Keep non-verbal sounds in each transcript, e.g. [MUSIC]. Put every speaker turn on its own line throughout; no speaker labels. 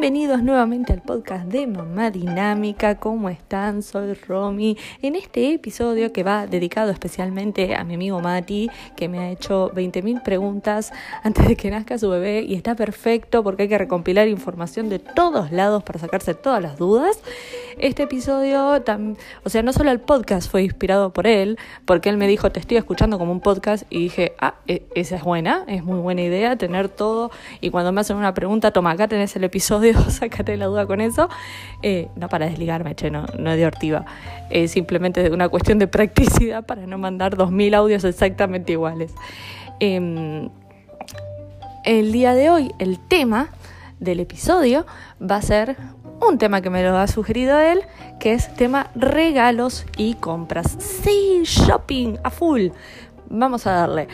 Bienvenidos nuevamente al podcast de Mamá Dinámica. ¿Cómo están? Soy Romy. En este episodio que va dedicado especialmente a mi amigo Mati, que me ha hecho 20.000 preguntas antes de que nazca su bebé y está perfecto porque hay que recompilar información de todos lados para sacarse todas las dudas. Este episodio, o sea, no solo el podcast fue inspirado por él, porque él me dijo, te estoy escuchando como un podcast y dije, ah, e, esa es buena, es muy buena idea tener todo y cuando me hacen una pregunta, toma, acá tenés el episodio, [LAUGHS] la duda con eso. Eh, no para desligarme, che, no, no de ortiva. Es simplemente una cuestión de practicidad para no mandar 2.000 audios exactamente iguales. Em, el día de hoy, el tema del episodio va a ser un tema que me lo ha sugerido él, que es tema regalos y compras. Sí, shopping a full. Vamos a darle.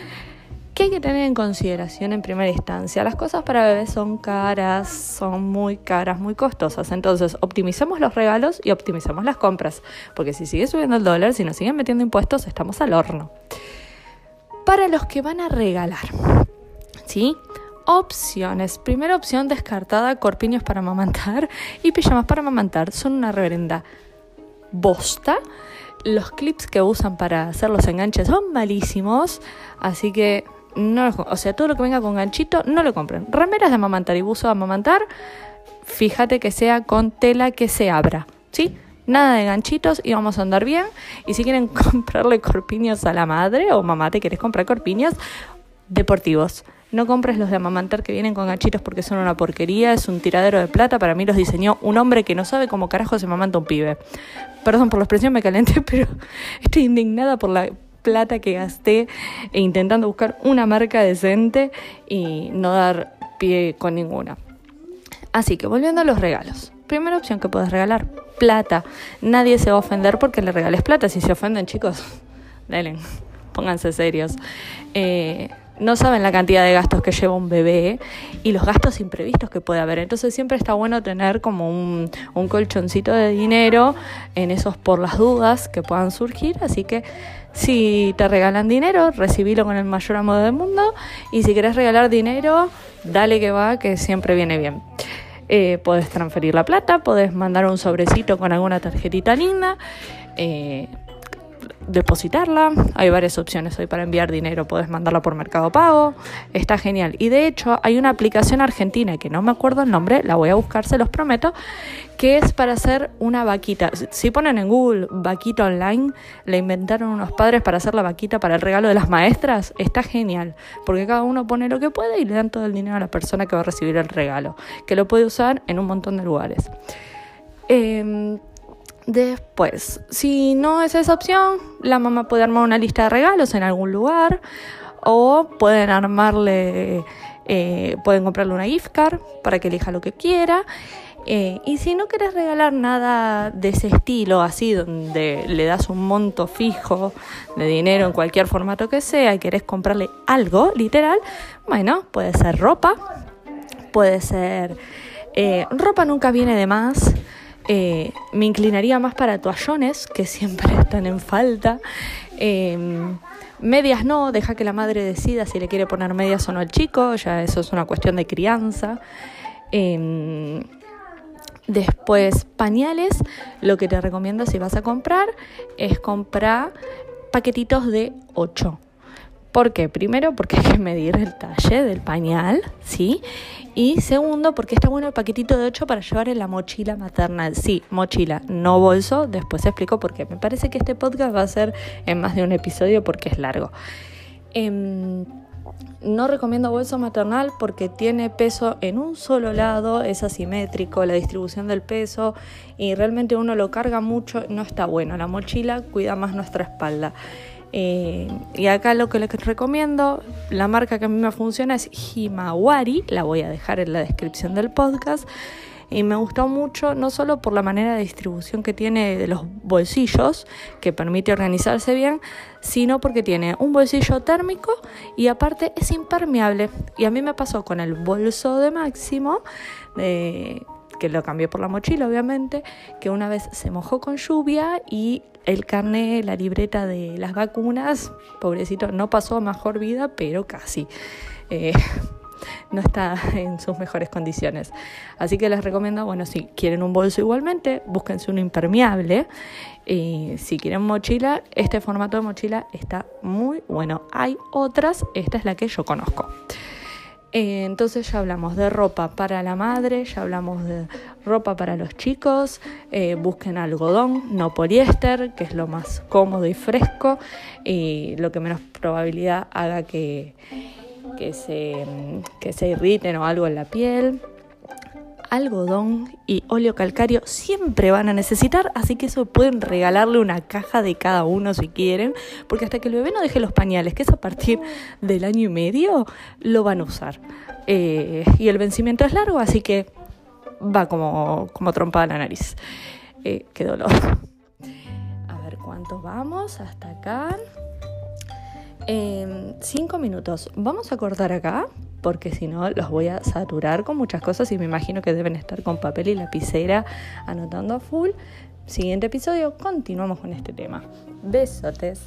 ¿Qué hay que tener en consideración en primera instancia? Las cosas para bebés son caras, son muy caras, muy costosas. Entonces, optimicemos los regalos y optimicemos las compras. Porque si sigue subiendo el dólar, si nos siguen metiendo impuestos, estamos al horno. Para los que van a regalar, ¿sí? Opciones. Primera opción descartada, corpiños para amamantar y pijamas para amamantar. Son una reverenda bosta. Los clips que usan para hacer los enganches son malísimos, así que no, o sea, todo lo que venga con ganchito, no lo compren. Remeras de amamantar y buzo de amamantar, fíjate que sea con tela que se abra, ¿sí? Nada de ganchitos y vamos a andar bien. Y si quieren [LAUGHS] comprarle corpiños a la madre o mamá te quieres comprar corpiños, deportivos. No compres los de amamantar que vienen con ganchitos porque son una porquería, es un tiradero de plata. Para mí los diseñó un hombre que no sabe cómo carajo se mamanta un pibe. Perdón por la expresión, me calenté, [LAUGHS] pero estoy indignada por la plata que gasté e intentando buscar una marca decente y no dar pie con ninguna. Así que volviendo a los regalos. Primera opción que puedes regalar, plata. Nadie se va a ofender porque le regales plata. Si se ofenden, chicos, [LAUGHS] denle, pónganse serios. Eh, no saben la cantidad de gastos que lleva un bebé y los gastos imprevistos que puede haber. Entonces siempre está bueno tener como un, colchoncito de dinero en esos por las dudas que puedan surgir. Así que si te regalan dinero, recibilo con el mayor amor del mundo. Y si querés regalar dinero, dale que va, que siempre viene bien. Eh, puedes transferir la plata, puedes mandar un sobrecito con alguna tarjetita linda. Eh, depositarla. Hay varias opciones hoy para enviar dinero. Puedes mandarla por Mercado Pago. Está genial. Y de hecho hay una aplicación argentina que no me acuerdo el nombre, la voy a buscar, se los prometo, que es para hacer una vaquita. Si ponen en Google vaquita online, le inventaron unos padres para hacer la vaquita para el regalo de las maestras. Está genial, porque cada uno pone lo que puede y le dan todo el dinero a la persona que va a recibir el regalo, que lo puede usar en un montón de lugares. Eh, Después, si no es esa opción, la mamá puede armar una lista de regalos en algún lugar o pueden armarle, eh, pueden comprarle una gift card para que elija lo que quiera. Eh, y si no quieres regalar nada de ese estilo, así donde le das un monto fijo de dinero en cualquier formato que sea y querés comprarle algo, literal, bueno, puede ser ropa, puede ser... Eh, ropa nunca viene de más. Eh, me inclinaría más para toallones, que siempre [LAUGHS] están en falta. Em, medias no, deja que la madre decida si le quiere poner medias o no al chico, ya eso es una cuestión de crianza. Em, después, pañales, lo que te recomiendo si vas a comprar es comprar paquetitos de 8. ¿Por qué? Primero, porque hay que medir el talle del pañal, ¿sí? Y segundo, porque está bueno el paquetito de 8 para llevar en la mochila maternal. Sí, mochila, no bolso. Después explico por qué. Me parece que este podcast va a ser en más de un episodio porque es largo. Em, no recomiendo bolso maternal porque tiene peso en un solo lado, es asimétrico la distribución del peso y realmente uno lo carga mucho, no está bueno. La mochila cuida más nuestra espalda. Eh, y acá lo que les recomiendo, la marca que a mí me funciona es Himawari, la voy a dejar en la descripción del podcast. Y me gustó mucho, no solo por la manera de distribución que tiene de los bolsillos, que permite organizarse bien, sino porque tiene un bolsillo térmico y aparte es impermeable. Y a mí me pasó con el bolso de máximo, que lo cambié por la mochila obviamente, que una vez se mojó con lluvia y el carnet, la libreta de las vacunas, pobrecito, no pasó a mejor vida, pero casi. Eh, [LAUGHS] no está en sus mejores condiciones. Así que les recomiendo, bueno, si quieren un bolso igualmente, búsquense uno impermeable. Y si quieren mochila, este formato de mochila está muy bueno. Hay otras, esta es la que yo conozco. Eh, entonces ya hablamos de ropa para la madre, ya hablamos de ropa para los chicos, eh, busquen algodón, no poliéster, que es lo más cómodo y fresco y lo que menos probabilidad haga que, que, se, que se irriten o algo en la piel algodón y óleo calcario siempre van a necesitar, así que eso pueden regalarle una caja de cada uno si quieren, porque hasta que el bebé no deje los pañales, que es a partir del año y medio, lo van a usar. Eh, y el vencimiento es largo, así que va como, como trompada la nariz. Eh, qué dolor. A ver cuántos vamos hasta acá. Eh, cinco minutos. Vamos a cortar acá porque si no los voy a saturar con muchas cosas y me imagino que deben estar con papel y lapicera anotando a full. Siguiente episodio, continuamos con este tema. Besotes.